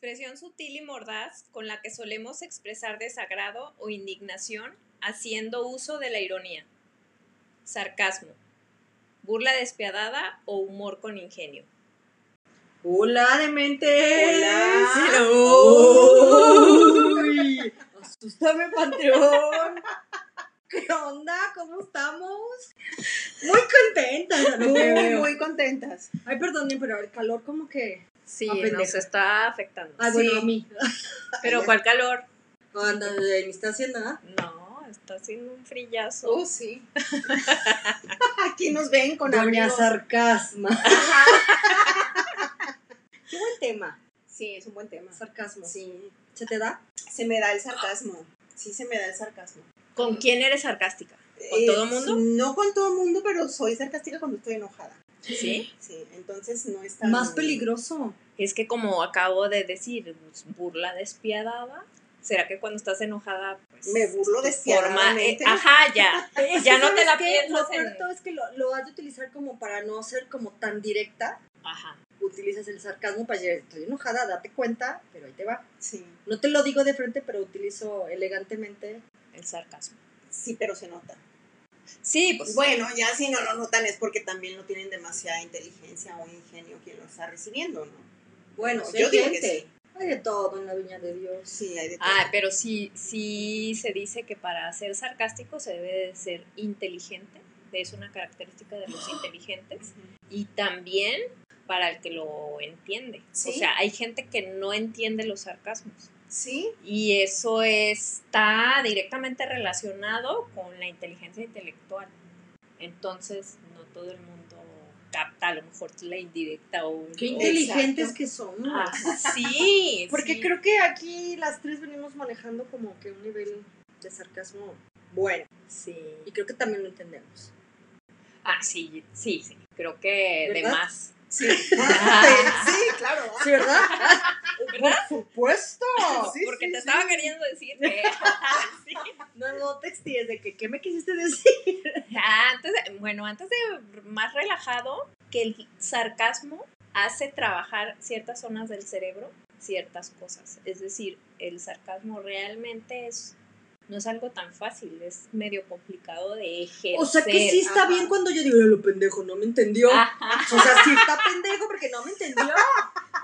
Expresión sutil y mordaz con la que solemos expresar desagrado o indignación haciendo uso de la ironía. Sarcasmo. Burla despiadada o humor con ingenio. Hola, demente. Hola. Uy, asústame, Panteón. ¿Qué onda? ¿Cómo estamos? Muy contentas. Muy, muy contentas. Ay, perdonen, pero el calor como que... Sí, Ah, nos está afectando. Ay, bueno, Sí. a mí. Pero ¿cuál calor? Anda, ni está haciendo nada. No, está haciendo un frillazo. Oh, sí. Aquí nos ven con Doña abrigos. Sarcasma. Qué buen tema. Sí, es un buen tema. Sarcasmo. Sí. ¿Se te da? Se me da el sarcasmo. Sí, se me da el sarcasmo. ¿Con quién eres sarcástica? ¿Con Eh, todo mundo? No con todo mundo, pero soy sarcástica cuando estoy enojada. Sí. Sí, entonces no es tan... Más peligroso. Es que como acabo de decir, pues, burla despiadada. ¿Será que cuando estás enojada, pues, Me burlo despiadadamente. forma- eh, ajá, ya. Es Ya no te ¿sabes la piensas Lo en- de todo es que lo, lo has de utilizar como para no ser como tan directa. Ajá. Utilizas el sarcasmo para decir, estoy enojada, date cuenta, pero ahí te va. Sí, No te lo digo de frente, pero utilizo elegantemente. El sarcasmo. sí, pero se nota. Sí, pues Bueno, ya si no lo notan es porque también no tienen demasiada inteligencia o ingenio quien lo está recibiendo, ¿no? Bueno, No, sí yo hay digo que gente. sí. Hay de todo en la viña de Dios. Sí, hay de todo. Ah, pero sí, sí se dice que para ser sarcástico se debe de ser inteligente. Es una característica de los inteligentes. Y también para el que lo entiende. Sí. O sea, hay gente que no entiende los sarcasmos. Sí, Y eso está directamente relacionado con la inteligencia intelectual. Entonces, no todo el mundo capta a lo mejor la indirecta o... Qué inteligentes que somos. Ah, sí, Porque sí. creo que aquí las tres venimos manejando como que un nivel de sarcasmo bueno. Sí. Y creo que también lo entendemos. Ah, sí, sí, sí. Creo que de más. sí. sí, claro. ¿Sí, verdad? ¿Verdad? Por supuesto. Sí, Porque sí, te sí. estaba queriendo decir que... sí. No, no textilles de que, ¿qué me quisiste decir? Ah, antes de- bueno, antes de más relajado, que el sarcasmo hace trabajar ciertas zonas del cerebro, ciertas cosas. Es decir, el sarcasmo realmente es no es algo tan fácil, es medio complicado de ejercer. O sea que sí está Ajá. bien cuando yo digo, "Ay, lo pendejo, no me entendió. Ajá. O sea, sí está pendejo porque no me entendió.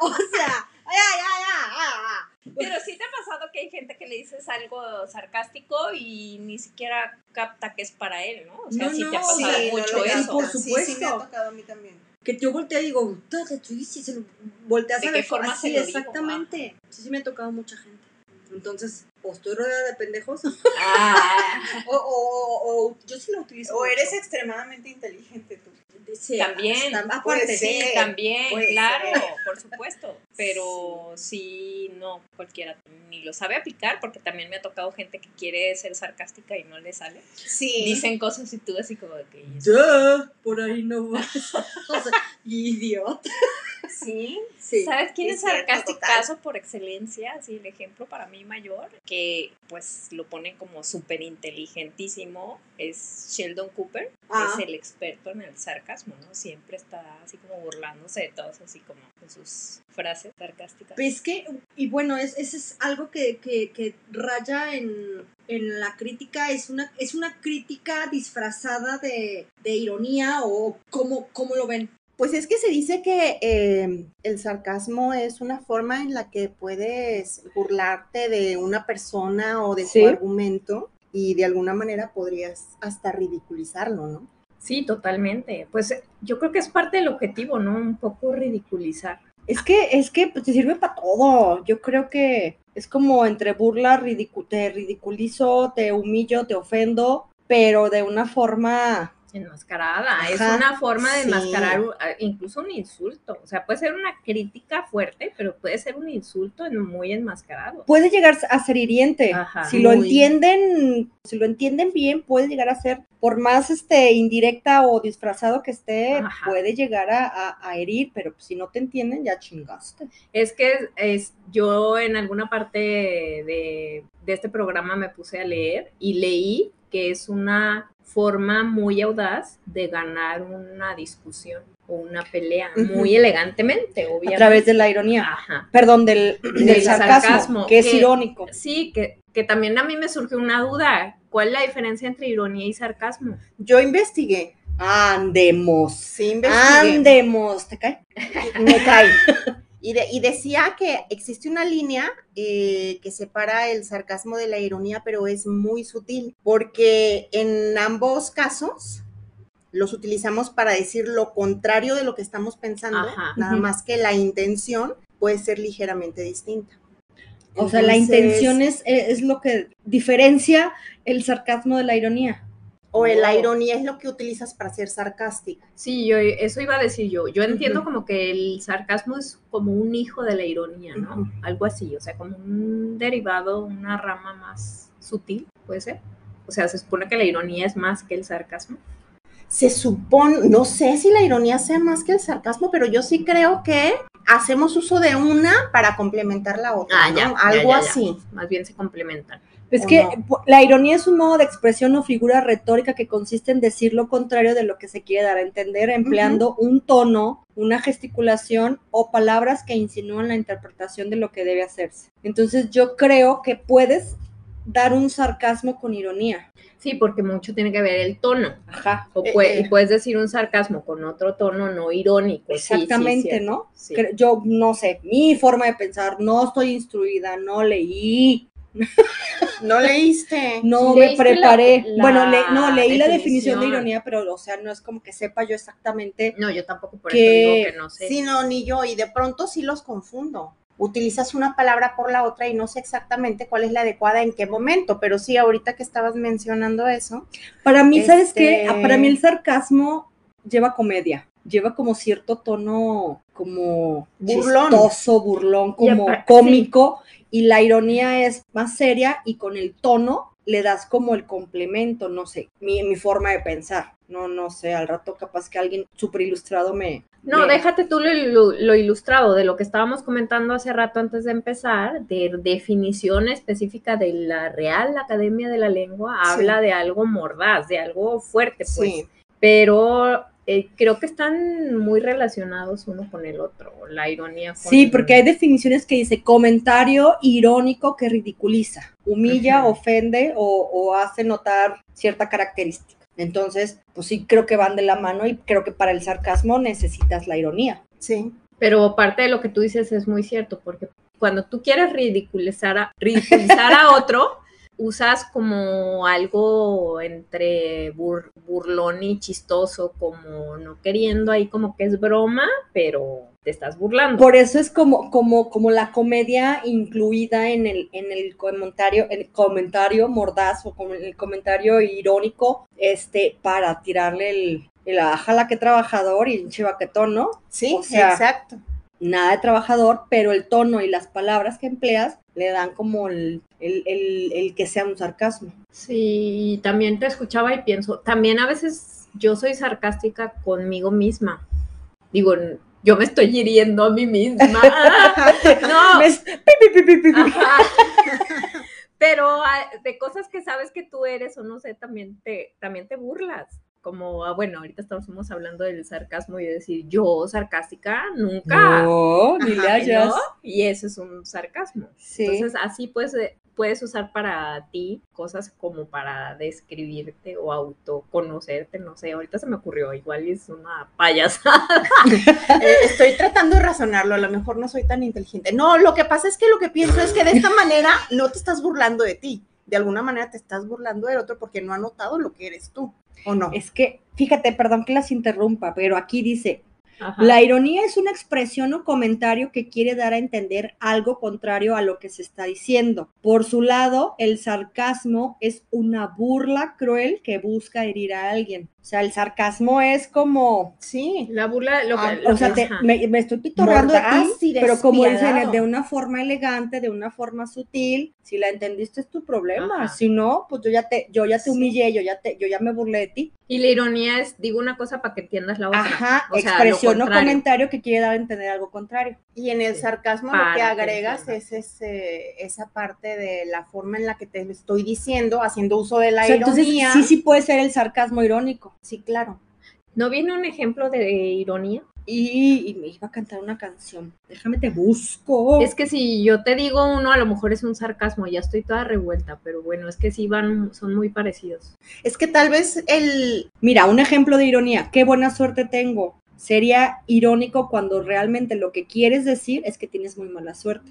O sea, ay, ay, ay, ay. Pero sí te ha pasado que hay gente que le dices algo sarcástico y ni siquiera capta que es para él, ¿no? O sea, No, sí no, te ha pasado sí, mucho no, sí, eso. por Sí, sí me ha supuesto. tocado a mí también. Que yo volteé y digo, "Puta, te estoy diciendo", se lo volteas ¿De a qué forma así, se lo digo? exactamente. Sí, sí me ha tocado mucha gente. Entonces, o estoy rodeada de pendejos, Ah, o, o, o, o yo sí lo utilizo. O mucho. eres extremadamente inteligente tú. Sí, También, puede ser. sí. también, puede claro, ser. por supuesto. Pero sí. no cualquiera ni lo sabe aplicar porque también me ha tocado gente que quiere ser sarcástica y no le sale. Sí. Dicen cosas y tú así como de que... Duh, por ahí no va. O sea, idiota. Sí. Sí. ¿Sabes quién es es sarcasticazo por excelencia? Así, el ejemplo para mí mayor, que pues lo pone como súper inteligentísimo, es Sheldon Cooper, Ah. es el experto en el sarcasmo, ¿no? Siempre está así como burlándose de todos, así como con sus frases sarcásticas. Pues que, y bueno, es, ese es algo que, que, que raya en, en la crítica, es una, es una crítica disfrazada de, de ironía o cómo, cómo lo ven. Pues es que se dice que eh, el sarcasmo es una forma en la que puedes burlarte de una persona o de Sí. su argumento y de alguna manera podrías hasta ridiculizarlo, ¿no? Sí, totalmente. Pues yo creo que es parte del objetivo, ¿no? Un poco ridiculizar. Es que, es que pues, te sirve para todo. Yo creo que es como entre burla, ridicu- te ridiculizo, te humillo, te ofendo, pero de una forma enmascarada. es una forma de sí. enmascarar u- a- incluso un insulto. O sea, puede ser una crítica fuerte, pero puede ser un insulto en- muy enmascarado. puede llegar a ser hiriente. Ajá. si lo Muy. entienden, si lo entienden bien, puede llegar a ser, por más este indirecta o disfrazado que esté, Ajá. puede llegar a, a- a herir, pero si no te entienden, ya chingaste. Es que es, yo en alguna parte de, de este programa me puse a leer y leí que es una forma muy audaz de ganar una discusión o una pelea muy elegantemente, A obviamente. través de la ironía. Ajá. Perdón, del, del Del sarcasmo, sarcasmo, que es que- irónico. Sí, que, que también a mí me surgió una duda. ¿Cuál es la diferencia entre ironía y sarcasmo? Yo investigué, Andemos. sí investigué. Andemos. ¿Te cae? me cae. Y, de- y decía que existe una línea eh, que separa el sarcasmo de la ironía, pero es muy sutil, porque en ambos casos los utilizamos para decir lo contrario de lo que estamos pensando, Ajá. nada más que la intención puede ser ligeramente distinta. O sea, la intención es, es lo que diferencia el sarcasmo de la ironía. O el- la Wow. ironía es lo que utilizas para ser sarcástico. Sí, yo eso iba a decir yo. Yo entiendo como que el sarcasmo es como un hijo de la ironía, ¿no? Algo así, o sea, como un derivado, una rama más sutil, puede ser. O sea, se supone que la ironía es más que el sarcasmo. se supone, no sé si la ironía sea más que el sarcasmo, pero yo sí creo que hacemos uso de una para complementar la otra, Ah, ¿no? ya, ya, Algo ya, ya. así. Más bien se complementan. Es ¿O que no? la ironía es un modo de expresión o figura retórica que consiste en decir lo contrario de lo que se quiere dar a entender, empleando un tono, una gesticulación o palabras que insinúan la interpretación de lo que debe hacerse. Entonces yo creo que puedes dar un sarcasmo con ironía. Sí, porque mucho tiene que ver el tono. Ajá. O Eh, pue- eh. y puedes decir un sarcasmo con otro tono no irónico. sí, sí, Exactamente, ¿no? sí. Yo no sé, mi forma de pensar, no estoy instruida, no leí, No leíste. no me la- preparé. la bueno, le- no, leí la definición de ironía, pero, o sea, no es como que sepa yo exactamente. No, yo tampoco por Que- eso digo que no sé. Sí, no, ni yo. Y de pronto sí los confundo. Utilizas una palabra por la otra y no sé exactamente cuál es la adecuada en qué momento, pero sí, ahorita que estabas mencionando eso, Para mí, ¿sabes qué? Este- Ah, Para mí el sarcasmo lleva comedia, lleva como cierto tono como Burlón. chistoso, burlón, como cómico, y la ironía es más seria y con el tono le das como el complemento, no sé, mi, mi forma de pensar. No, no sé, al rato capaz que alguien súper ilustrado me... No, me- déjate tú lo, ilu- lo ilustrado de lo que estábamos comentando hace rato antes de empezar, de definición específica de la Real Academia de la Lengua, Sí. habla de algo mordaz, de algo fuerte, pues. sí. Pero eh, creo que están muy relacionados uno con el otro, la ironía. con- Sí, porque hay definiciones que dice comentario irónico que ridiculiza, humilla, Ujú. ofende o, o hace notar cierta característica. Entonces, pues sí creo que van de la mano y creo que para el sarcasmo necesitas la ironía. Sí. Pero parte de lo que tú dices es muy cierto, porque cuando tú quieres ridiculizar a, ridiculizar a otro, usas como algo entre bur- burlón y chistoso, como no queriendo ahí como que es broma, pero te estás burlando. Por eso es como, como, como la comedia incluida en el, en el comentario, en el comentario mordaz o como en el comentario irónico, este, para tirarle el, el ajala que trabajador y el chivaquetón, ¿no? Sí, O sea, exacto. Nada de trabajador, pero el tono y las palabras que empleas le dan como el, el, el- el que sea un sarcasmo. Sí, también te escuchaba y pienso, también a veces yo soy sarcástica conmigo misma. Digo, yo me estoy hiriendo a mí misma. no. Pero ah, de cosas que sabes que tú eres o no sé, también te, también te burlas. Como, ah, bueno, ahorita estamos hablando del sarcasmo y de decir, yo sarcástica nunca. No, ni le hayas. ¿no? Y eso es un sarcasmo. Sí. Entonces, así puedes, eh, puedes usar para ti cosas como para describirte o autoconocerte, no sé, ahorita se me ocurrió, igual es una payasada. Eh, estoy tratando de razonarlo, a lo mejor no soy tan inteligente. No, lo que pasa es que lo que pienso es que de esta manera no te estás burlando de ti. De alguna manera te estás burlando del otro porque no ha notado lo que eres tú, ¿o no? Es que, fíjate, perdón que las interrumpa, pero aquí dice, Ajá. La ironía es una expresión o comentario que quiere dar a entender algo contrario a lo que se está diciendo. Por su lado, el sarcasmo es una burla cruel que busca herir a alguien. O sea, el sarcasmo es como, Sí. La burla, lo que, Ah, lo o sea, que- te- ajá. me, me estoy pitorreando de ti, pero como dicen, de una forma elegante, de una forma sutil. Si la entendiste es tu problema. Ajá. Si no, pues yo ya te, yo ya te Sí. humillé, yo ya te, yo ya me burlé de ti. Y la ironía es, digo una cosa para que entiendas la otra. Ajá, O sea, lo expresión o comentario que quiere dar a entender algo contrario. Y en el sarcasmo lo que agregas es ese, esa parte de la forma en la que te estoy diciendo, haciendo uso de la O sea, entonces ironía. sí, sí puede ser el sarcasmo irónico. Sí, claro. ¿No viene un ejemplo de ironía? Y, y me iba a cantar una canción. Déjame te busco. Es que si yo te digo uno, a lo mejor es un sarcasmo, ya estoy toda revuelta, pero bueno, es que sí van, son muy parecidos. Es que tal vez el, Mira, un ejemplo de ironía. Qué buena suerte tengo. Sería irónico cuando realmente lo que quieres decir es que tienes muy mala suerte.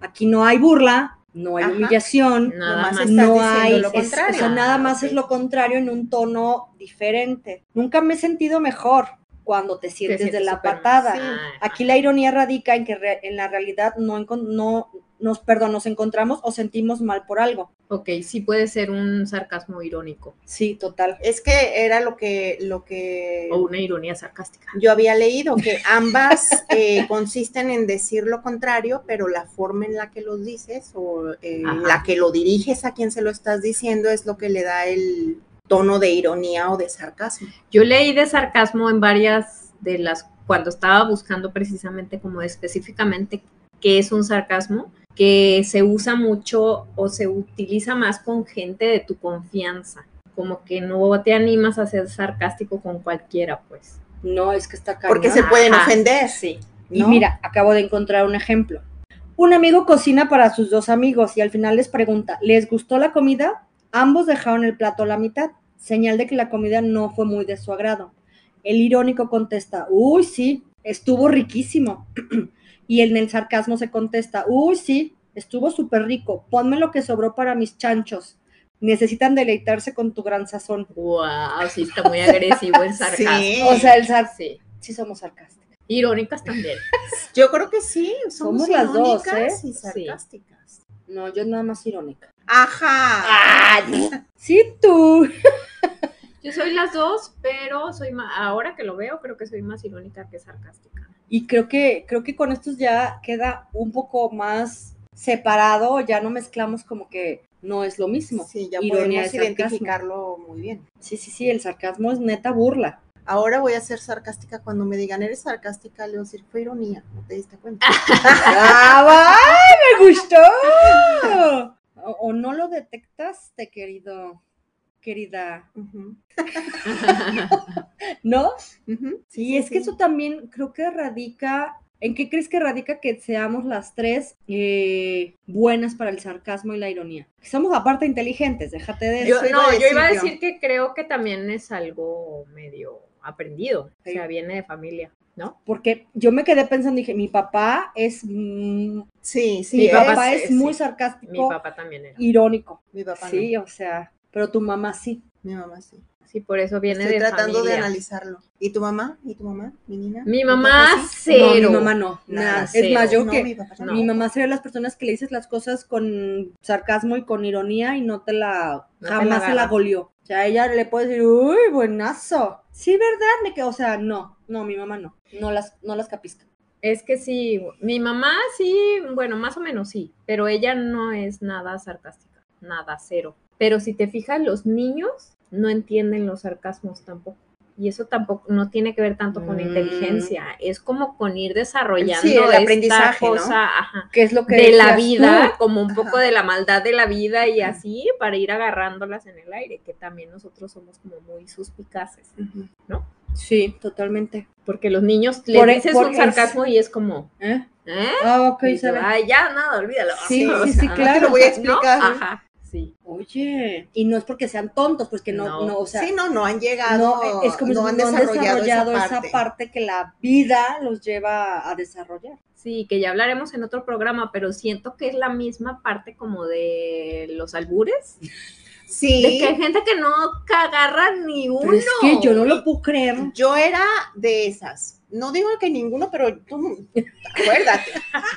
Aquí no hay burla, no hay Ajá. humillación, Nada más. estás no hay, lo es- contrario. o sea, nada más es lo contrario en un tono diferente. Nunca me he sentido mejor cuando te sientes de sientes la patada. sí. Aquí la ironía radica en que re- en la realidad no, no nos, perdón, nos encontramos o sentimos mal por algo. Ok, sí puede ser un sarcasmo irónico Sí, total. es que era lo que, lo que o una ironía sarcástica. yo había leído, que ambas eh, consisten en decir lo contrario, pero la forma en la que lo dices o eh, la que lo diriges a quien se lo estás diciendo es lo que le da el tono de ironía o de sarcasmo. Yo leí de sarcasmo en varias de las, cuando estaba buscando precisamente como específicamente qué es un sarcasmo, que se usa mucho o se utiliza más con gente de tu confianza, como que no te animas a ser sarcástico con cualquiera, pues. No, es que está cañón. Porque se pueden Ajá. ofender. Sí. Y mira, acabo de encontrar un ejemplo. Un amigo cocina para sus dos amigos y al final les pregunta, ¿les gustó la comida? Ambos dejaron el plato a la mitad, señal de que la comida no fue muy de su agrado. El irónico contesta, uy, sí, estuvo riquísimo. y en el sarcasmo se contesta, uy, sí, estuvo súper rico, ponme lo que sobró para mis chanchos. Necesitan deleitarse con tu gran sazón. Wow, sí está muy agresivo el sarcasmo. Sí. O sea, el sar Sí. sí somos sarcásticos. Irónicas también. Yo creo que sí, somos, Somos las dos, ¿eh? y sarcásticas. No, yo nada más irónica. Ajá. Sí, tú. Yo soy las dos, pero soy más, ahora que lo veo, creo que soy más irónica que sarcástica. Y creo que, creo que con estos ya queda un poco más separado, ya no mezclamos como que no es lo mismo. Sí, ya Ironía podemos identificarlo muy bien. Sí, sí, sí, el sarcasmo es neta burla. Ahora voy a ser sarcástica cuando me digan, eres sarcástica, le voy a decir, fue ironía, no te diste cuenta. ¡Ah, ¡ay, me gustó! O, o no lo detectaste, querido, querida, ¿no? ujú. Sí, es que eso también creo que radica, ¿en qué crees que radica que seamos las tres eh, buenas para el sarcasmo y la ironía? Que somos aparte inteligentes, déjate de Yo, eso. no, yo iba a decir que creo que también es algo medio aprendido, Sí. o sea, viene de familia, ¿no? Porque yo me quedé pensando, dije, mi papá es, mm, Sí, sí. mi ¿eh? papá papá es sí, muy sí. sarcástico, Mi papá también era. irónico. Mi papá Sí, o sea, pero tu mamá sí. mi mamá sí. Sí, por eso viene Estoy de tratando de analizarlo. ¿Y tu mamá? ¿Y tu mamá? ¿Mi niña? Mi mamá? No, cero. mi mamá no, Nada, nada. Es más, yo No, que mi papá No. tampoco. mi mamá sería de las personas que le dices las cosas con sarcasmo y con ironía y no te la, No te la jamás se la golió. O sea, a ella le puede decir, uy, buenazo. Sí, ¿verdad? Me quedo, o sea, no, no, mi mamá no. No las, no las capisca. Es que sí, mi mamá sí, bueno, más o menos sí, pero ella no es nada sarcástica, nada, cero. Pero si te fijas, los niños no entienden los sarcasmos tampoco. Y eso tampoco no tiene que ver tanto con Mm. inteligencia, es como con ir desarrollando Sí, el esta aprendizaje, ¿no? cosa, ajá, ¿Qué es lo que de la vida, tú? como un poco Ajá. de la maldad de la vida y así, para ir agarrándolas en el aire, que también nosotros somos como muy suspicaces, Ujú. Sí, totalmente. porque los niños le Por e- dices por un es- sarcasmo y es como, ¿Eh? ¿eh? Ah, ok, sabe. Ay, ya, nada, olvídalo. Sí, O sí, sea, sí, claro. Te lo voy a ¿No? explicar. Ajá, sí. Oye, y no es porque sean tontos, pues que no, No. no, o sea, sí, no, no han llegado. no, es como no si han no han desarrollado, desarrollado esa, parte que la vida los lleva a desarrollar. Sí, que ya hablaremos en otro programa, pero siento que es la misma parte como de los albures. Sí. De que hay gente que no agarra ni uno. Pero es que yo no lo puedo creer. Yo era de esas. No digo que ninguno, pero tú, acuérdate.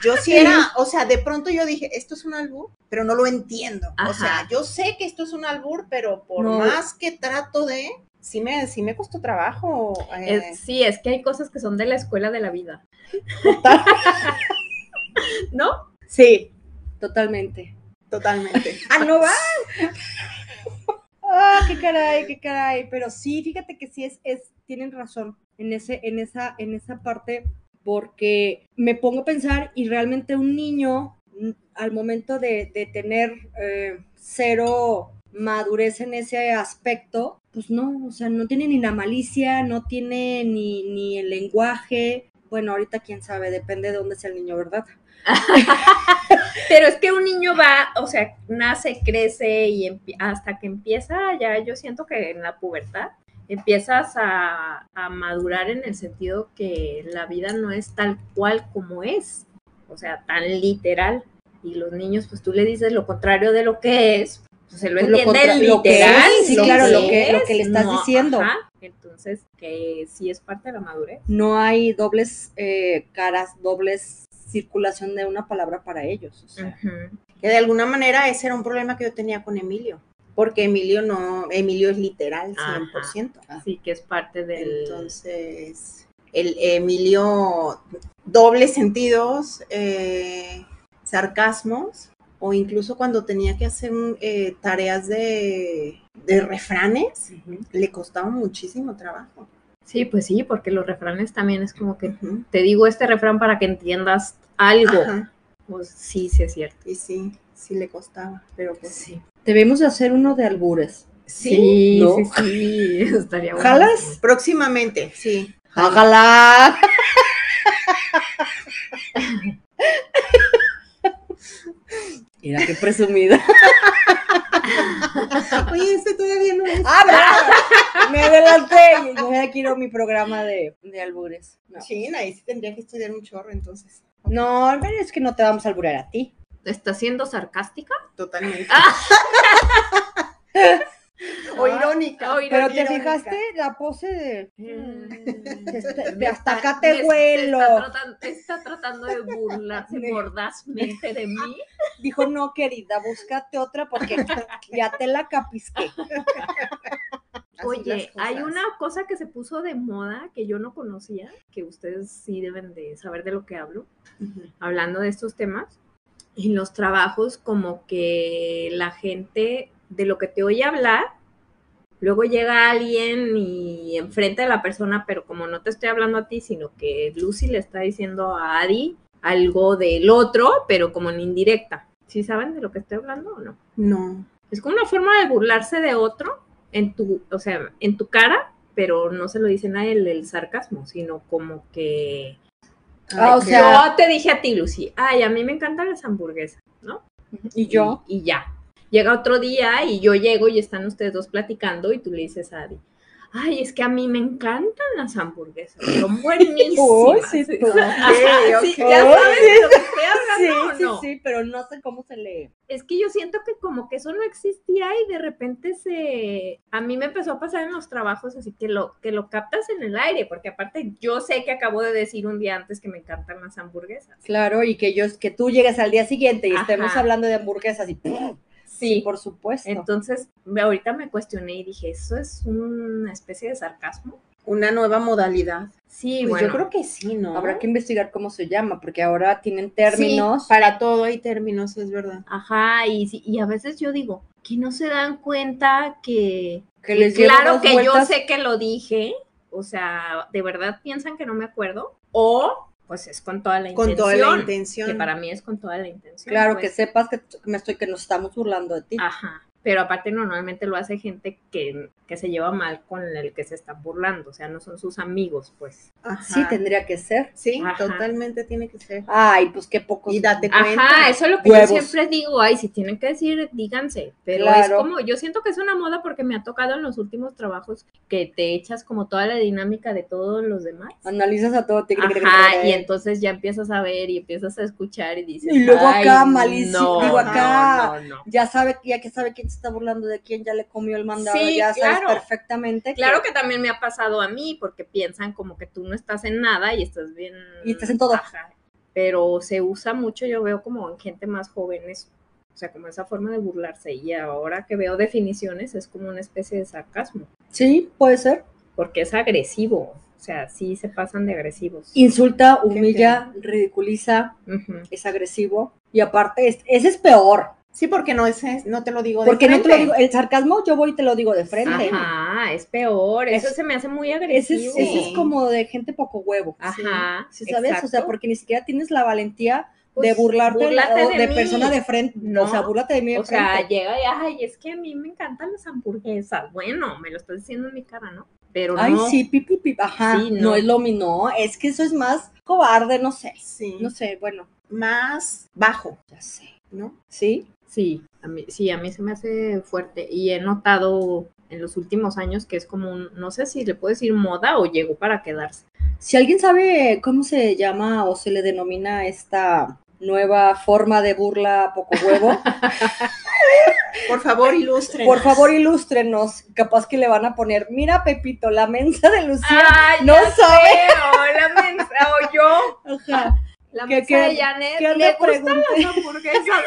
Yo sí era, o sea, de pronto yo dije, esto es un albur, pero no lo entiendo. O sea, yo sé que esto es un albur, pero por No. más que trato de, sí me, sí me costó trabajo. eh, Es- sí, es que hay cosas que son de la escuela de la vida. ¿No? Sí, totalmente. totalmente. ¡Ah, no va! ¡Ah, qué caray, qué caray! Pero sí, fíjate que sí es, es, tienen razón en, ese, en, esa, en esa parte, porque me pongo a pensar y realmente un niño, mm, al momento de, de tener eh, cero madurez en ese aspecto, pues no, o sea, no tiene ni la malicia, no tiene ni, ni el lenguaje. Bueno, ahorita quién sabe, depende de dónde sea el niño, ¿verdad? Pero es que un niño va, o sea, nace, crece y hasta que empieza, ya yo siento que en la pubertad empiezas a, a madurar en el sentido que la vida no es tal cual como es, o sea, tan literal. Y los niños, pues tú le dices lo contrario de lo que es, pues se lo Pues lo entiende lo que literal. es, sí, claro, lo que- lo que le estás diciendo. ajá. Entonces, que sí es parte de la madurez. no hay dobles eh, caras, dobles circulación de una palabra para ellos. o sea. Que de alguna manera ese era un problema que yo tenía con Emilio. Porque Emilio no, Emilio es literal, Ajá. 100%. Sí, que es parte del... Entonces, el Emilio, dobles sentidos, eh, sarcasmos, o incluso cuando tenía que hacer eh, tareas de, de refranes, le costaba muchísimo trabajo. Sí, pues sí, porque los refranes también es como que te digo este refrán para que entiendas algo. Ajá, Pues sí, sí es cierto. y sí, sí le costaba, pero pues Sí. Debemos de hacer uno de albures. Sí, ¿no? sí, sí, estaría bueno. ¿Jalas? próximamente, sí. ¡Hágala! Mira qué presumida. Oye, este todavía no es. ¡Ah, bravo! Me adelanté. y Yo quiero mi programa de, de albures. No. China, ahí sí tendría que estudiar un chorro entonces. no, pero es que no te vamos a alburear a ti. ¿Estás siendo sarcástica? Totalmente. Ah. o irónica. o Pero te irónica. fijaste la pose de. Mm. Hasta acá te me- huelo. Está tratando, está tratando de burlarse Me- mordazmente de mí. Dijo, no, querida, búscate otra porque ya te la capisqué. Oye, hay una cosa que se puso de moda que yo no conocía, que ustedes sí deben de saber de lo que hablo, hablando de estos temas. En los trabajos, como que la gente de lo que te oye hablar, luego llega alguien y enfrente a la persona, pero como no te estoy hablando a ti, sino que Lucy le está diciendo a Adi algo del otro, pero como en indirecta. ¿Sí saben de lo que estoy hablando o no? No. Es como una forma de burlarse de otro en tu, o sea, en tu cara, pero no se lo dicen a él el sarcasmo, sino como que Ah, o sea- yo te dije a ti, Lucy, ay, a mí me encantan las hamburguesas, ¿no? Y yo, Y, y ya. Llega otro día y yo llego y están ustedes dos platicando y tú le dices a Adi, ay, es que a mí me encantan las hamburguesas, son buenísimas. Sí, sí, ya sabes de lo que estoy sí, hablando, ¿o sí, sí, pero no sé cómo se lee. Es que yo siento que como que eso no existía y de repente se... A mí me empezó a pasar en los trabajos así que lo, que lo captas en el aire, porque aparte yo sé que acabo de decir un día antes que me encantan las hamburguesas. Claro, y que yo, que tú llegues al día siguiente y Ajá. estemos hablando de hamburguesas y ¡pum! Sí. por supuesto. Entonces, ahorita me cuestioné y dije, ¿eso es una especie de sarcasmo? Una nueva modalidad. Sí, Pues bueno. yo creo que sí, ¿no? Habrá que investigar cómo se llama, porque ahora tienen términos. Sí, para todo hay términos, es verdad. Ajá, y, sí- y a veces yo digo, que no se dan cuenta que... que les lleva claro que vueltas. yo sé que lo dije, o sea, de verdad piensan que no me acuerdo, o pues es con toda la intención. Con toda la intención. Que para mí es con toda la intención. Claro, pues. que sepas que me estoy, que nos estamos burlando de ti. Ajá. Pero aparte normalmente lo hace gente que, que se lleva mal con el que se está burlando, o sea, no son sus amigos, pues. Ajá. Sí, tendría que ser. Sí, Ajá. totalmente tiene que ser. Ay, pues qué pocos. Y date cuenta. Ajá, eso es lo que Huevos. yo siempre digo, ay, si tienen que decir, díganse, pero Claro. es como, yo siento que es una moda porque me ha tocado en los últimos trabajos que te echas como toda la dinámica de todos los demás. Analizas a todo. tic, Ajá, y entonces ya empiezas a ver y empiezas a escuchar y dices. Y luego "Ay, acá, malísimo, no, digo, acá, No, no, no. Ya sabe, ya que sabe quién se está burlando de quién ya le comió el mandado, Sí, ya sabes claro. perfectamente. Claro que también me ha pasado a mí, porque piensan como que tú no estás en nada y estás bien. Y estás en todo. Ajá. Pero se usa mucho, yo veo como en gente más joven eso. O sea, como esa forma de burlarse. Y ahora que veo definiciones, es como una especie de sarcasmo. Sí, puede ser. Porque es agresivo. O sea, sí se pasan de agresivos. Insulta, humilla, ridiculiza, es agresivo. Y aparte, es- ese es peor. Sí, porque no, es, es- no te lo digo de Porque no te lo frente. digo, el sarcasmo yo voy y te lo digo de frente. Ajá, es peor. Eso Es- se me hace muy Ese agresivo. es, ese es como de gente poco huevo. Ajá, ¿Sí sabes? O sea, porque ni siquiera tienes la valentía Pues, de burlarte búrlate o de de, persona de frente. No. O sea, búrlate de mí de O sea, frente. llega y, ay, es que a mí me encantan las hamburguesas. Bueno, me lo estás diciendo en mi cara, ¿no? Pero Ay, no. sí, pipi, pipi. Ajá, Sí, no. no. es lo mismo. No, es que eso es más cobarde, no sé. Sí. No sé, bueno, Más bajo, ya sé. ¿no? ¿Sí? Sí, a mí, sí, a mí se me hace fuerte. Y he notado en los últimos años que es como un, no sé si le puedo decir moda o llegó para quedarse. Si alguien sabe cómo se llama o se le denomina esta nueva forma de burla poco huevo, Por favor, ilustren. por favor ilústrenos. Capaz que le van a poner, mira Pepito, la mensa de Lucía. ¡Ay, no sabe. sé, o la mensa, o yo, Ajá. La ¿Qué- mensa qué- de Janet, qué le gustan pregunté? las hamburguesas.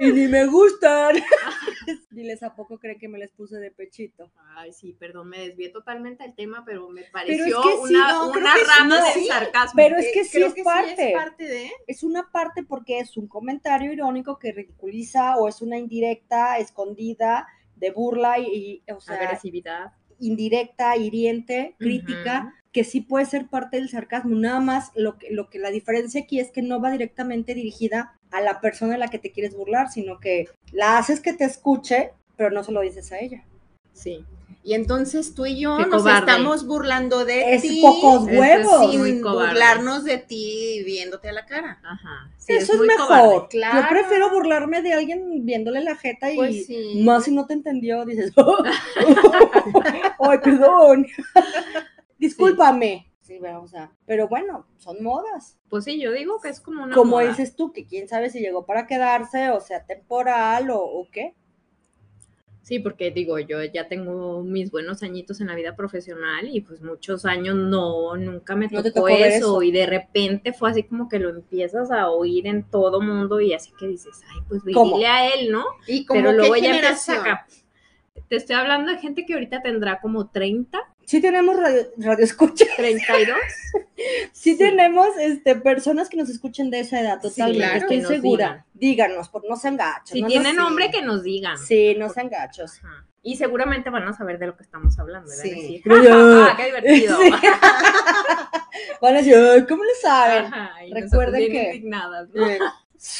Y ni me gustan. Diles a poco creen que me les puse de pechito. Ay, sí, perdón, me desvié totalmente del tema, pero me Pero pareció es que sí, una, no, creo una que sí, rama no, sí, sarcasmo. Pero es que sí creo es que parte. Sí es parte de. Es una parte porque es un comentario irónico que ridiculiza o es una indirecta, escondida, de burla y, y, o sea, agresividad. indirecta, hiriente, crítica, que sí puede ser parte del sarcasmo. Nada más lo que, lo que la diferencia aquí es que no va directamente dirigida a la persona a la que te quieres burlar, sino que la haces que te escuche, pero no se lo dices a ella. Sí. Y entonces tú y yo Qué nos cobarde. estamos burlando de Es ti. pocos huevos. Sin burlarnos de ti viéndote a la cara. Ajá. Sí, Eso es, mejor. Claro. Yo prefiero burlarme de alguien viéndole la jeta y Pues sí. más si no te entendió, dices, ay, perdón, discúlpame. Sí, bueno, o sea, pero bueno, son modas. Pues sí, yo digo que es como una Como moda. dices tú, que quién sabe si llegó para quedarse, o sea, temporal o, o qué. Sí, porque digo, yo ya tengo mis buenos añitos en la vida profesional y pues muchos años no, nunca me No tocó, eso, eso. y de repente fue así como que lo empiezas a oír en todo mundo y así que dices, ay, pues dile a él, ¿no? Y como Pero luego ya empiezas acá. Te estoy hablando de gente que ahorita tendrá como 30, Sí tenemos radio, radio escucha, 32. sí, Sí. tenemos este, personas que nos escuchen de esa edad, totalmente, claro. estoy segura. Díganos, por no sean gachos. Si no tienen nombre, que nos digan. Sí, no sean gachos. Ajá. Y seguramente van a saber de lo que estamos hablando, ¿verdad? Sí. Decir, Pero "Ja, ya- ja, ja, qué divertido. Sí. Van a decir, "Ay, ¿cómo le saben? Ajá, Recuerden que- indignadas, ¿no? Eh,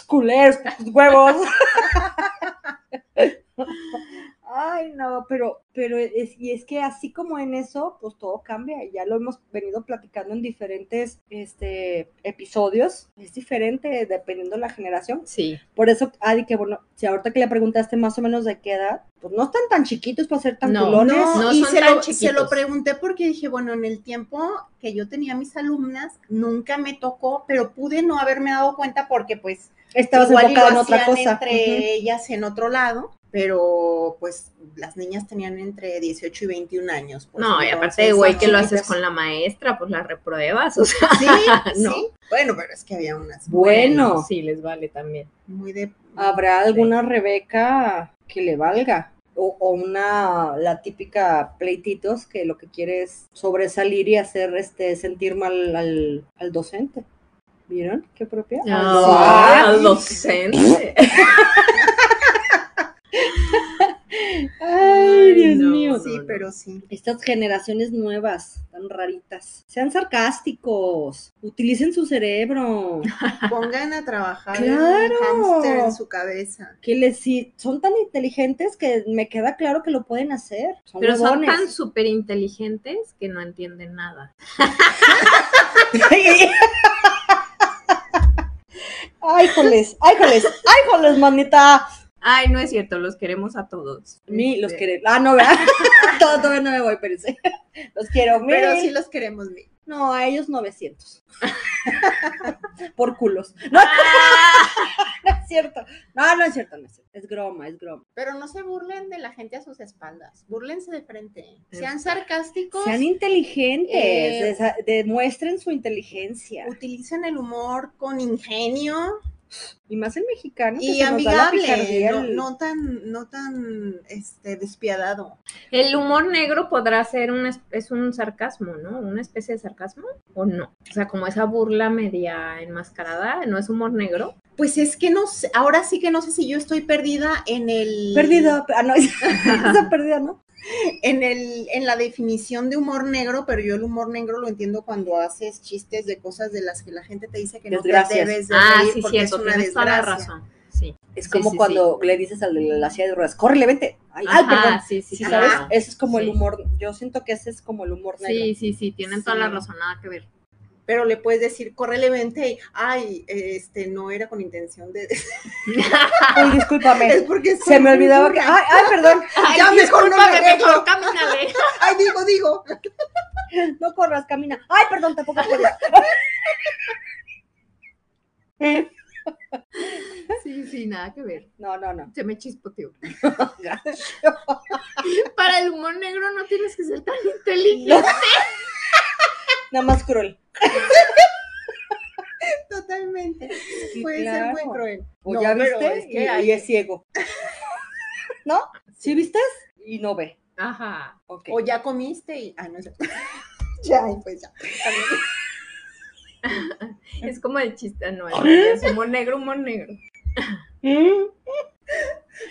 culeros, huevos. No, pero, pero es, y es que así como en eso, pues todo cambia, y ya lo hemos venido platicando en diferentes este, episodios, es diferente dependiendo de la generación. Sí. Por eso, Adi, que bueno, si ahorita que le preguntaste más o menos de qué edad, pues no están tan chiquitos para ser tan No, culones. No, no y son se tan lo, se chiquitos. lo pregunté porque dije, bueno, en el tiempo que yo tenía mis alumnas, nunca me tocó, pero pude no haberme dado cuenta porque pues Estabas igual y enfocada en otra cosa. entre ellas en otro lado, pero pues las niñas tenían entre 18 y 21 años. pues, No, y aparte, güey, que lo haces con la maestra, pues la repruebas, o sea, Sí, No. sí. Bueno, pero es que había unas Bueno, sí les vale también. muy de... habrá alguna Rebeca que le valga. O, o una, la típica pleititos que lo que quiere es sobresalir y hacer este sentir mal al, al docente. ¿Vieron? ¿Qué propia? Ah, Ay, al docente. Ay, Dios no. mío. Sí, no. pero sí. Estas generaciones nuevas, tan raritas. Sean sarcásticos. Utilicen su cerebro. Pongan a trabajar Claro. el hámster en su cabeza. Que les, si son tan inteligentes que me queda claro que lo pueden hacer. Son Pero son tan súper inteligentes que no entienden nada. Ay, joles, ay, joles, ay, joles, manita. Ay, no es cierto, los queremos a todos. Mi, los Este, quiere. Ah, no, ¿verdad? Todo- Todavía no me voy, espérense. Los quiero, mil. Pero sí los queremos bien. No, a ellos 900. Por culos. No, Ah, no es cierto. No, no es cierto, no es cierto. Es broma, es broma. Pero no se burlen de la gente a sus espaldas, burlense de frente. Sean sarcásticos, Sean inteligentes, Eh, demuestren su inteligencia. utilicen el humor con ingenio Y más el mexicano. que y se nos da la amigable, picardía, no, el- no tan, no tan este, despiadado. El humor negro podrá ser un, es, es un sarcasmo, ¿no? Una especie de sarcasmo o no. O sea, como esa burla media enmascarada, ¿no es humor negro? Pues es que no sé, ahora sí que no sé si yo estoy perdida en el Perdida. Ah, no, esa perdida, ¿no? En el en la definición de humor negro, pero yo el humor negro lo entiendo cuando haces chistes de cosas de las que la gente te dice que no te debes de Ah, reír sí, porque cierto, es una tienes toda la desgracia. razón. Sí. Es como sí, cuando le dices al de la silla de ruedas, córrele, vente. Ay, ay, Ajá, perdón. sí, sí, Sí, sí, ¿sabes? Ese es como el humor. Yo siento que ese es como el humor negro. Sí, sí, sí, tienen toda la razón, nada que ver. Pero le puedes decir, córrele, vente, y, ay, este, no era con intención de... Ay, discúlpame. es porque Se me muy olvidaba que. Ay, ay, perdón. Ya mejor no mejor dejo. camínale. Ay, digo, digo. No corras, camina. Ay, perdón, tampoco podía. Sí, sí, nada que ver. No, no, no. Se me chispoteó. Para el humor negro no tienes que ser tan inteligente. Nada más cruel. Totalmente. Sí, Puede ser claro. muy cruel. O No, ya viste es que y hay- es ciego. ¿No? ¿Sí viste? Y no ve. Ajá. O ya comiste y... Ah, no es cierto. ya, y pues ya. Es como el chiste, no, es humor negro, humor negro. Mm.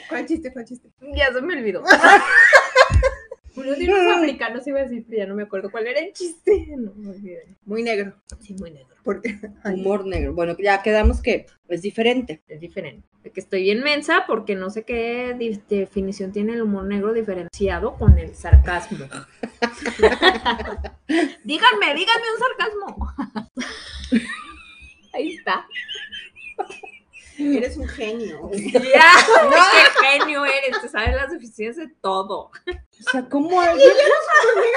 ¿Cuál chiste, cuál chiste? Ya se me olvidó. Unos dinos africanos iba a decir, pero ya no me acuerdo cuál era el chiste. No. Muy negro. Sí, muy negro. Porque... Humor negro. Bueno, ya quedamos que es diferente. Es diferente. De que estoy bien mensa porque no sé qué definición tiene el humor negro diferenciado con el sarcasmo. díganme, díganme un sarcasmo. Ahí está. Eres un genio. Ya, qué genio eres, te sabes las deficiencias de todo. O sea, ¿cómo alguien,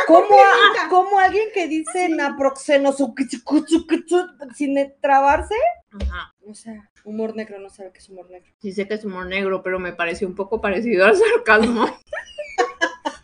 cómo, a- cómo alguien que dice naproxeno sin trabarse? Ajá. O sea, humor negro no sabe qué es humor negro. Sí sé que es humor negro, pero me pareció un poco parecido al sarcasmo.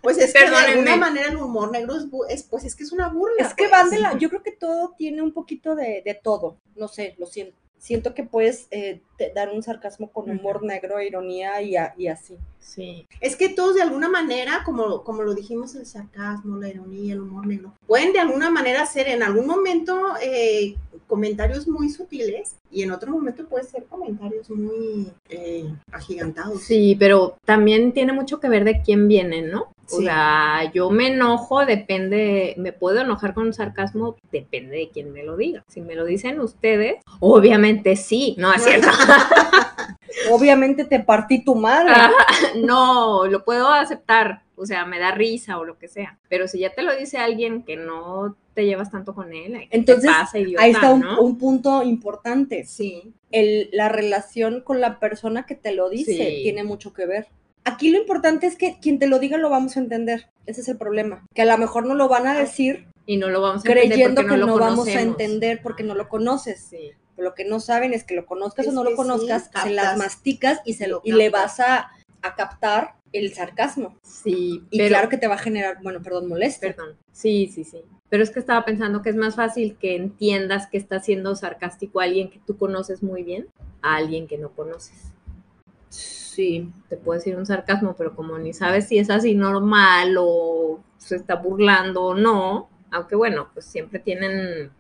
Pues es que de Perdónenme. alguna manera el humor negro es- pues es que es una burla. Es que pues. van de la. Yo creo que todo tiene un poquito de, de todo. No sé, lo siento. Siento que puedes eh, te- dar un sarcasmo con humor negro, ironía y, a- y así. Sí. Es que todos de alguna manera, como, como lo dijimos, el sarcasmo, la ironía, el humor negro, pueden de alguna manera ser en algún momento eh, comentarios muy sutiles y en otro momento puede ser comentarios muy eh, agigantados. Sí, pero también tiene mucho que ver de quién viene, ¿no? O Sí. sea, yo me enojo, depende, me puedo enojar con sarcasmo, depende de quién me lo diga. Si me lo dicen ustedes, obviamente sí, no es cierto. Obviamente te partí tu madre. Ajá, no, lo puedo aceptar, o sea, me da risa o lo que sea. Pero si ya te lo dice alguien que no te llevas tanto con él, ¿qué te Entonces, pasa, idiota, Ahí está un, ¿no? un punto importante. Sí, El, la relación con la persona que te lo dice Sí. tiene mucho que ver. Aquí lo importante es que quien te lo diga lo vamos a entender. Ese es el problema. Que a lo mejor no lo van a decir Y no lo vamos a creyendo que no, lo vamos a conocemos. entender porque no lo conoces. Sí. Pero lo que no saben es que lo conozcas Es o no lo sí, conozcas, se las masticas y, se Lo y le vas a, a captar el sarcasmo. Sí, Y pero, claro que te va a generar, bueno, perdón, molestia. Perdón. Sí, sí, sí. Pero es que estaba pensando que es más fácil que entiendas que está siendo sarcástico alguien que tú conoces muy bien a alguien que no conoces. Sí. Te puedo decir un sarcasmo, pero como ni sabes si es así normal o se está burlando o no, aunque bueno, pues siempre tienen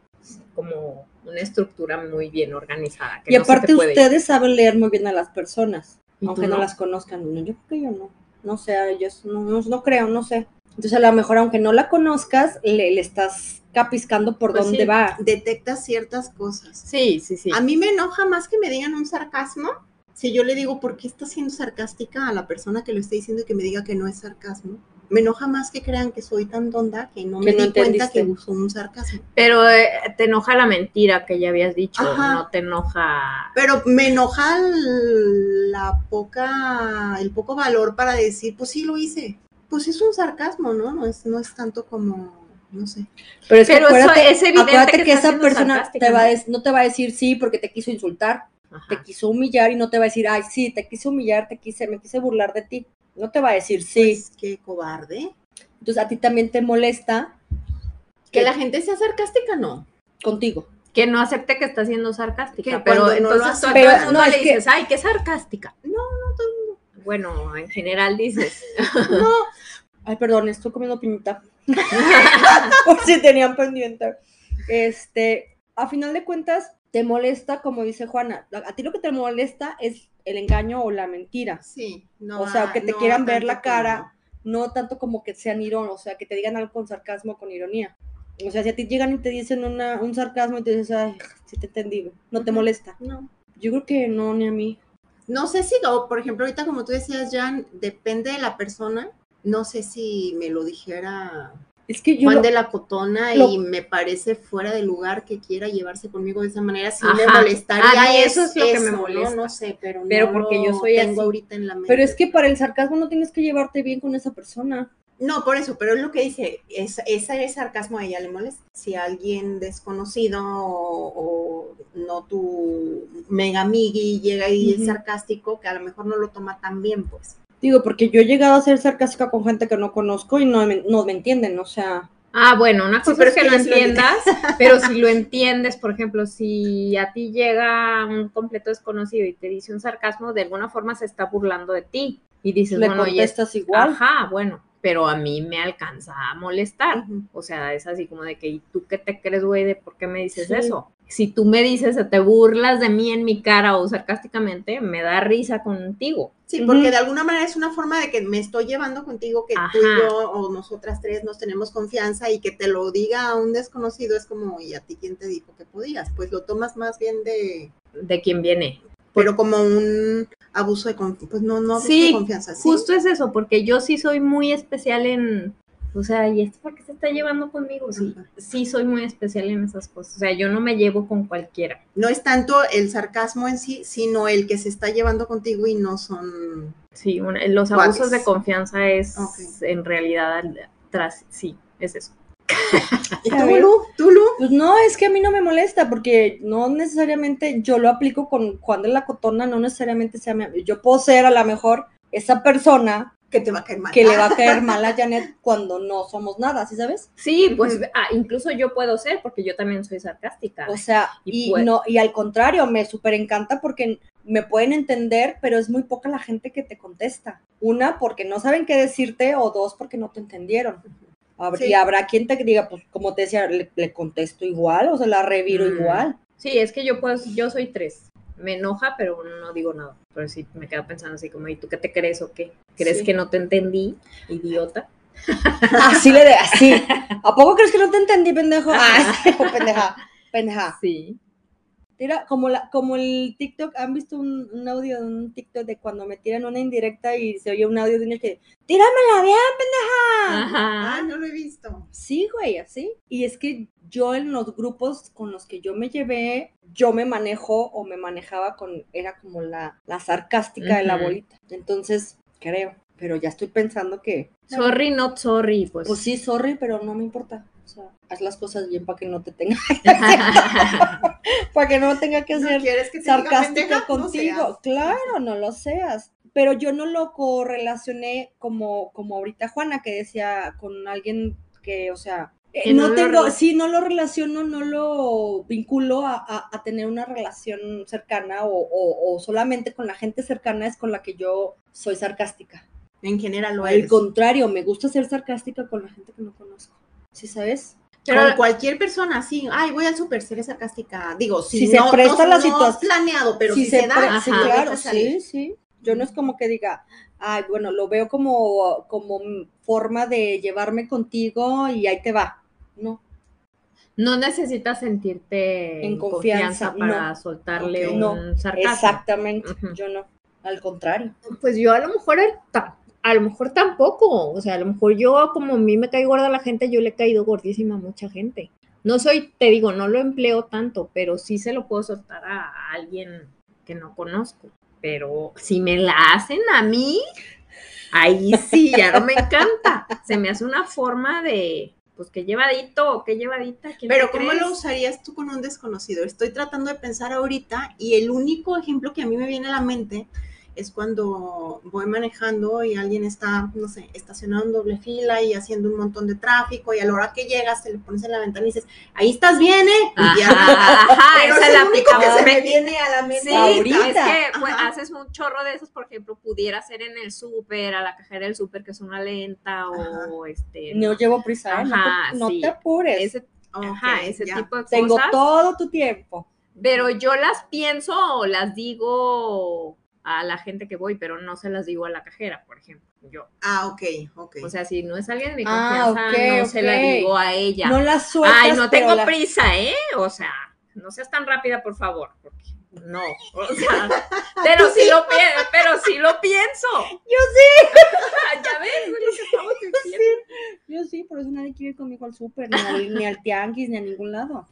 como una estructura muy bien organizada. Que Y no se te aparte puede ir. ustedes saben leer muy bien a las personas, ¿Y tú aunque no? no? las conozcan. No, yo creo que yo no. No sé, yo no, no, no creo, no sé. Entonces a lo mejor aunque no la conozcas, le, le estás capiscando por Pues dónde sí. va. detectas ciertas cosas. Sí, sí, sí. A mí me enoja más que me digan un sarcasmo. Si yo le digo, ¿por qué está siendo sarcástica a la persona que lo está diciendo y que me diga que no es sarcasmo? Me enoja más que crean que soy tan tonta que no Que me no di cuenta que usó un sarcasmo. Pero eh, te enoja la mentira que ya habías dicho, Ajá. no te enoja. Pero me enoja el- la poca, el poco valor para decir, pues sí lo hice. Pues es un sarcasmo, ¿no? No es, no es tanto como no sé. Pero es Pero acuérdate, es evidente acuérdate que esa persona te va a ¿no? te va a decir sí porque te quiso insultar, Ajá. te quiso humillar y no te va a decir, ay, sí, te quise humillar, te quise, me quise burlar de ti. No te va a decir sí. Pues, qué cobarde. Entonces a ti también te molesta Que la gente sea sarcástica, no. contigo. Que no acepte que está siendo sarcástica. Que pero cuando no lo entonces tú a todo el mundo no, le es que- dices, ay, qué sarcástica. No, no, todo el mundo. Bueno, en general dices. No. Ay, perdón, estoy comiendo piñita. Por si tenían pendiente. Este, a final de cuentas, te molesta, como dice Juana. A ti lo que te molesta es el engaño o la mentira. Sí, no. O sea, que te no quieran ver la como- cara. No tanto como que sean irónicos, o sea, que te digan algo con sarcasmo con ironía. O sea, si a ti llegan y te dicen una, un sarcasmo y te dices, ay, sí te entendí, güey", no te molesta. No. Yo creo que no, ni a mí. No sé si, o, por ejemplo, ahorita como tú decías, Jan, depende de la persona. No sé si me lo dijera Es que yo Juan lo- de la Cotona lo- y me parece fuera de lugar que quiera llevarse conmigo de esa manera. Sí Ajá. me molestaría. A mí eso es lo que me molesta. No, sé, pero, Pero no porque yo soy tengo así. ahorita en la mente. Pero es que para el sarcasmo no tienes que llevarte bien con esa persona. No, por eso, pero es lo que dice, es, ese es sarcasmo a ella le molesta. Si alguien desconocido o, o no tu mega amigui llega y es sarcástico, que a lo mejor no lo toma tan bien, pues. Digo, porque yo he llegado a ser sarcástica con gente que no conozco y no me, no me entienden, o sea, Ah, bueno, una cosa es es que que lo entiendas, pero si lo entiendes, por ejemplo, si a ti llega un completo desconocido y te dice un sarcasmo, de alguna forma se está burlando de ti. Y dices, le bueno, contestas igual. ajá, bueno, pero a mí me alcanza a molestar. O sea, es así como de que, ¿y tú qué te crees, güey, de por qué me dices Sí. eso? Si tú me dices, te burlas de mí en mi cara o sarcásticamente, me da risa contigo. Sí, porque de alguna manera es una forma de que me estoy llevando contigo, que tú y yo o nosotras tres nos tenemos confianza y que te lo diga a un desconocido es como, ¿y a ti quién te dijo que podías? Pues lo tomas más bien de, De quién viene. pero como un abuso de confianza, pues no, no abuso Sí, de confianza, sí. Justo es eso, porque yo sí soy muy especial en, o sea, ¿y esto por qué se está llevando conmigo? Sí, Ajá. sí soy muy especial en esas cosas. O sea, yo no me llevo con cualquiera. No es tanto el sarcasmo en sí, sino el que se está llevando contigo y no son... Sí, una- los Cuates. abusos de confianza es en realidad tras, sí, es eso. ¿Y tú, ver. Lu? ¿Tú, Lu? Pues no, es que a mí no me molesta, porque no necesariamente yo lo aplico con Juan de la Cotona, no necesariamente sea mi amigo. Yo puedo ser a lo mejor esa persona Que te va a caer mal. que le va a caer mal a Janet cuando no somos nada, ¿sí sabes? Sí, pues ah, incluso yo puedo ser, porque yo también soy sarcástica. O sea, Y y, pues- no, y al contrario, me súper encanta porque me pueden entender, pero es muy poca la gente que te contesta. Una, porque no saben qué decirte, o dos, porque no te entendieron. Sí. Y habrá quien te diga, pues, como te decía, le, le contesto igual, o sea, la reviro Mm. igual. Sí, es que yo puedo, yo soy tres. Me enoja, pero no digo nada. Pero sí me quedo pensando así como, ¿y tú qué te crees o qué? ¿Crees Sí. que no te entendí, idiota? Así le de, así. ¿A poco crees que no te entendí, pendejo? Ah, pendeja, pendeja. Sí. Tira, como, la, como el TikTok, ¿han visto un, un audio de un TikTok de cuando me tiran una indirecta y se oye un audio de una que, tíramela bien, pendeja? Ah, Ajá. no lo he visto. Sí, güey, así. Y es que yo en los grupos con los que yo me llevé, yo me manejo o me manejaba con, era como la, la sarcástica de la bolita. Entonces, creo, pero ya estoy pensando que, Sorry, not sorry, pues. pues sí, sorry, pero no me importa. O sea, haz las cosas bien para que no te tenga, para que no tenga que ¿No ser quieres que? No contigo. claro, no lo seas. Pero yo no lo correlacioné como, como ahorita Juana, que decía con alguien que, o sea, eh, Que no no lo tengo, rela- sí, no lo relaciono, no lo vinculo a, a- a tener una relación cercana o, o- o solamente con la gente cercana es con la que yo soy sarcástica. En general lo Al eres. contrario, me gusta ser sarcástica con la gente que no conozco. ¿Sí sabes? Pero- con cualquier persona, sí. Ay, voy al super, seré sarcástica. Digo, si, Si se no, presta no- la no situación- planeado, pero si si, se se, da, sí, claro, sí, sí. Yo no es como que diga, ay, bueno, lo veo como, como forma de llevarme contigo y ahí te va. No, No necesitas sentirte En confianza, confianza, para no. soltarle Ok. un No, sarcasmo. exactamente, yo no. Al contrario. Pues yo a lo mejor a lo mejor tampoco, o sea, a lo mejor yo como a mí me cae gorda la gente, yo le he caído gordísima a mucha gente. No soy, te digo, no lo empleo tanto, pero sí se lo puedo soltar a alguien que no conozco. Pero si me la hacen a mí, ahí sí, ya no me encanta. Se me hace una forma de, pues qué llevadito, qué llevadita. ¿quién Pero ¿cómo crees? lo usarías tú con un desconocido? Estoy tratando de pensar ahorita y el único ejemplo que a mí me viene a la mente es cuando voy manejando y alguien está, no sé, estacionado en doble fila y haciendo un montón de tráfico y a la hora que llegas te le pones en la ventana y dices, ahí estás bien, ¿eh? Y ya. Ajá, ajá, Pero esa es la el único que se me viene a la mente Sí, ahorita. es que pues, Ajá. haces un chorro de esos, por ejemplo, pudiera ser en el súper, a la cajera del súper que es una lenta o este No llevo prisa, ¿eh? No te- Ajá, no, sí. te apures. ese, ajá, ese ya. tipo de Tengo cosas. todo tu tiempo. Pero yo las pienso o las digo a la gente que voy, pero no se las digo a la cajera, por ejemplo, yo. Ah, ok, ok. O sea, si no es alguien de mi Ah, confianza, no se la digo a ella. No las sueltas, Ay, no tengo la- prisa, ¿eh? O sea, no seas tan rápida, por favor, porque no, o sea, pero sí lo pienso, pero sí lo pienso. Yo sí. ya ves, es lo que estamos diciendo. Yo sí, por eso nadie quiere ir conmigo al súper, ni al, ni al tianguis, ni a ningún lado.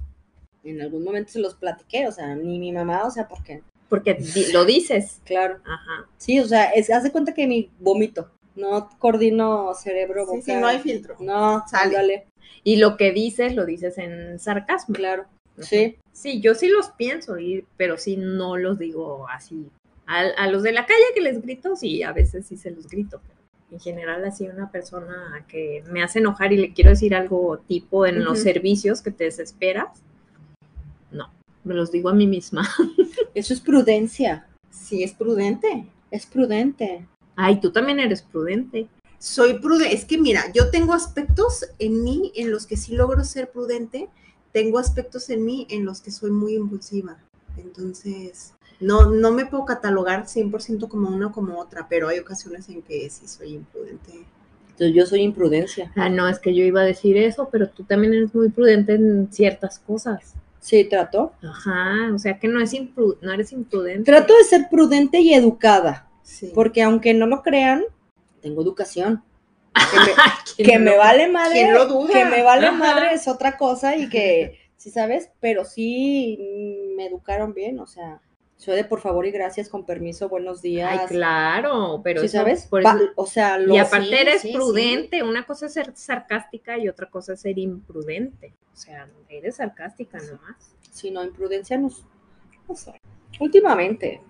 En algún momento se los platiqué, o sea, ni mi mamá, o sea, ¿por qué? Porque di- lo dices. Claro. Ajá. Sí, o sea, es, haz de cuenta que mi vomito. No coordino cerebro, Sí, boca. sí, no hay filtro. No, Sale. Y lo que dices, lo dices en sarcasmo. Claro. Sí. Sí, yo sí los pienso, y, pero sí no los digo así. A, a los de la calle que les grito, sí, a veces sí se los grito. En general, así una persona que me hace enojar y le quiero decir algo tipo en los servicios que te desesperas, no, me los digo a mí misma. Eso es prudencia. Sí, es prudente. Es prudente. Ay, tú también eres prudente. Soy prudente. Es que mira, yo tengo aspectos en mí en los que sí logro ser prudente. Tengo aspectos en mí en los que soy muy impulsiva. Entonces, no, no me puedo catalogar 100% como una o como otra, pero hay ocasiones en que sí soy imprudente. Entonces yo soy imprudencia. Ah, no, es que yo iba a decir eso, pero tú también eres muy prudente en ciertas cosas. Sí, trato. Ajá, o sea que no, es impru- no eres imprudente. Trato de ser prudente y educada. Sí. Porque aunque no lo crean, tengo educación. Que me, ¿Quién que no me lo- vale madre. ¿Quién lo duda? Que me vale Ajá. madre es otra cosa y que, sí sabes, pero sí mm, me educaron bien, o sea, soy de por favor y gracias, con permiso, buenos días. Ay, claro, pero ¿Sí eso- sabes? por Va- eso- o sea, lo y aparte sí, eres sí, sí. prudente, una cosa es ser sarcástica y otra cosa es ser imprudente. O sea, eres sarcástica nomás. si no, imprudencia no, no sé. Últimamente,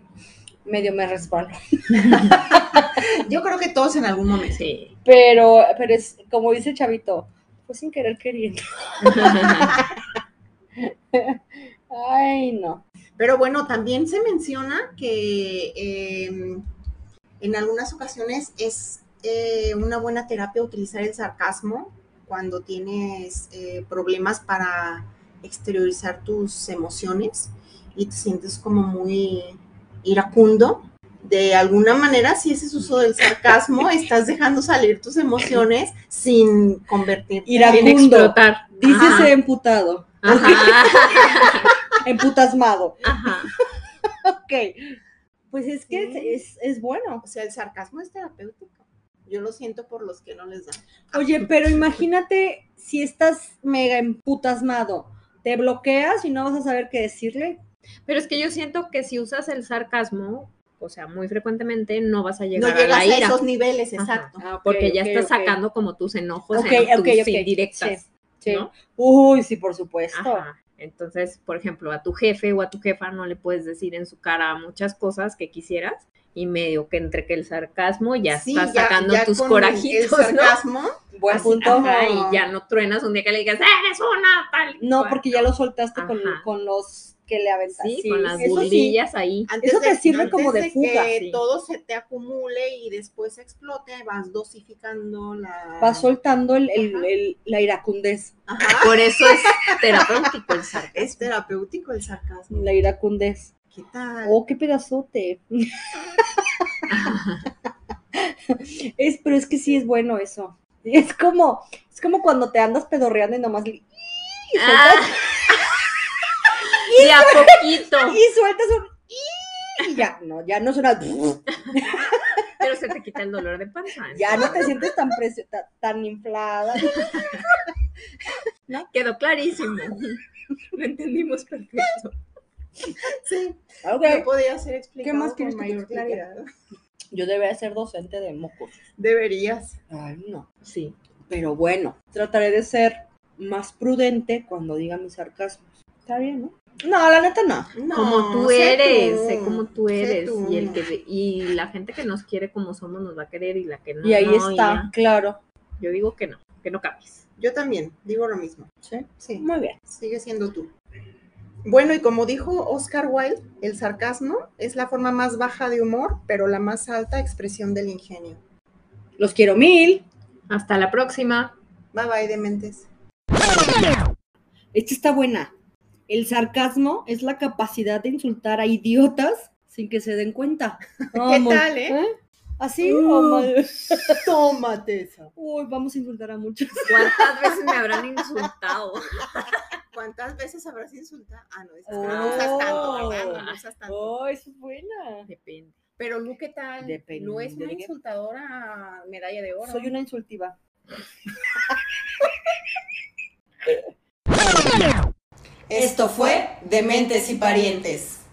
medio me resbalo. Yo creo que todos en algún momento. Sí. Pero, pero es, como dice Chavito, fue sin querer queriendo. Ay, no. Pero bueno, también se menciona que eh, en algunas ocasiones es eh, una buena terapia utilizar el sarcasmo cuando tienes eh, problemas para exteriorizar tus emociones y te sientes como muy iracundo. De alguna manera, si ese es uso del sarcasmo, estás dejando salir tus emociones sin convertirte Iracundo. Sin explotar. Dícese emputado, Ajá. emputasmado. Ajá. Ok. Pues es que Sí. es, es, bueno. O sea, el sarcasmo es terapéutico. Yo lo siento por los que no les da. Oye, pero imagínate si estás mega emputasmado, te bloqueas y no vas a saber qué decirle. Pero es que yo siento que si usas el sarcasmo, o sea, muy frecuentemente, no vas a No llegar a llegas la a ira. esos niveles, exacto. Porque ya estás sacando como tus enojos Ok, en tus indirectas. Sí. ¿No? Uy, sí, por supuesto. Ajá. Entonces, por ejemplo, a tu jefe o a tu jefa no le puedes decir en su cara muchas cosas que quisieras y medio que entre que el sarcasmo ya Sí, estás ya- sacando ya tus con corajitos, El ¿no? sarcasmo, Buen Así, punto. ajá, y ya no truenas un día que le digas, eres una tal. No, cual", porque ya lo soltaste con, con los que le aventas. Sí, con las sí. burlillas ahí. antes Eso te de- sirve antes como de fuga, que sí. todo se te acumule y después explote, vas dosificando la... Vas soltando el, el- el- la iracundez. Ajá. Por eso es terapéutico el sarcasmo. Es terapéutico el sarcasmo. La iracundez. ¿Qué tal? Oh, qué pedazote. es, pero es que sí es bueno eso. Es como, es como cuando te andas pedorreando y nomás y Ah. Y a poquito. sueltas un y ya, no, ya no suena. Pero se te quita el dolor de panza. Ya no te sientes tan, presi- tan inflada. Quedó clarísimo. Lo entendimos perfecto. Sí, Ok. no podía ser explicado más con quieres mayor claridad. Yo debería ser docente de mocos. Deberías. Ay, no. Sí. Pero bueno, trataré de ser más prudente cuando diga mis sarcasmos. Está bien, ¿no? No, la neta no. No, como tú sé eres, tú, sé como tú eres. tú. Y, el que, y la gente que nos quiere como somos nos va a querer y la que no. Y ahí no, está, claro. Yo digo que no, que no cambies. Yo también, digo lo mismo. Sí. Sí, Muy bien. sigue siendo tú. Bueno, y como dijo Oscar Wilde, el sarcasmo es la forma más baja de humor, pero la más alta expresión del ingenio. Los quiero mil. Hasta la próxima. Bye bye, dementes. Esta está buena. El sarcasmo es la capacidad de insultar a idiotas sin que se den cuenta. ¿Qué tal, eh? ¿Así? Uh. Oh, madre. Tómate eso. Uy, vamos a insultar a muchos. ¿Cuántas veces me habrán insultado? ¿Cuántas veces habrás insultado? Ah, no, es que Oh. no usas tanto, ¿verdad? No usas tanto. Oh, eso es buena. Depende. Pero Lu, ¿qué tal? Depende Lu es una insultadora medalla de oro. Soy una insultiva. Esto fue Dementes y Parientes.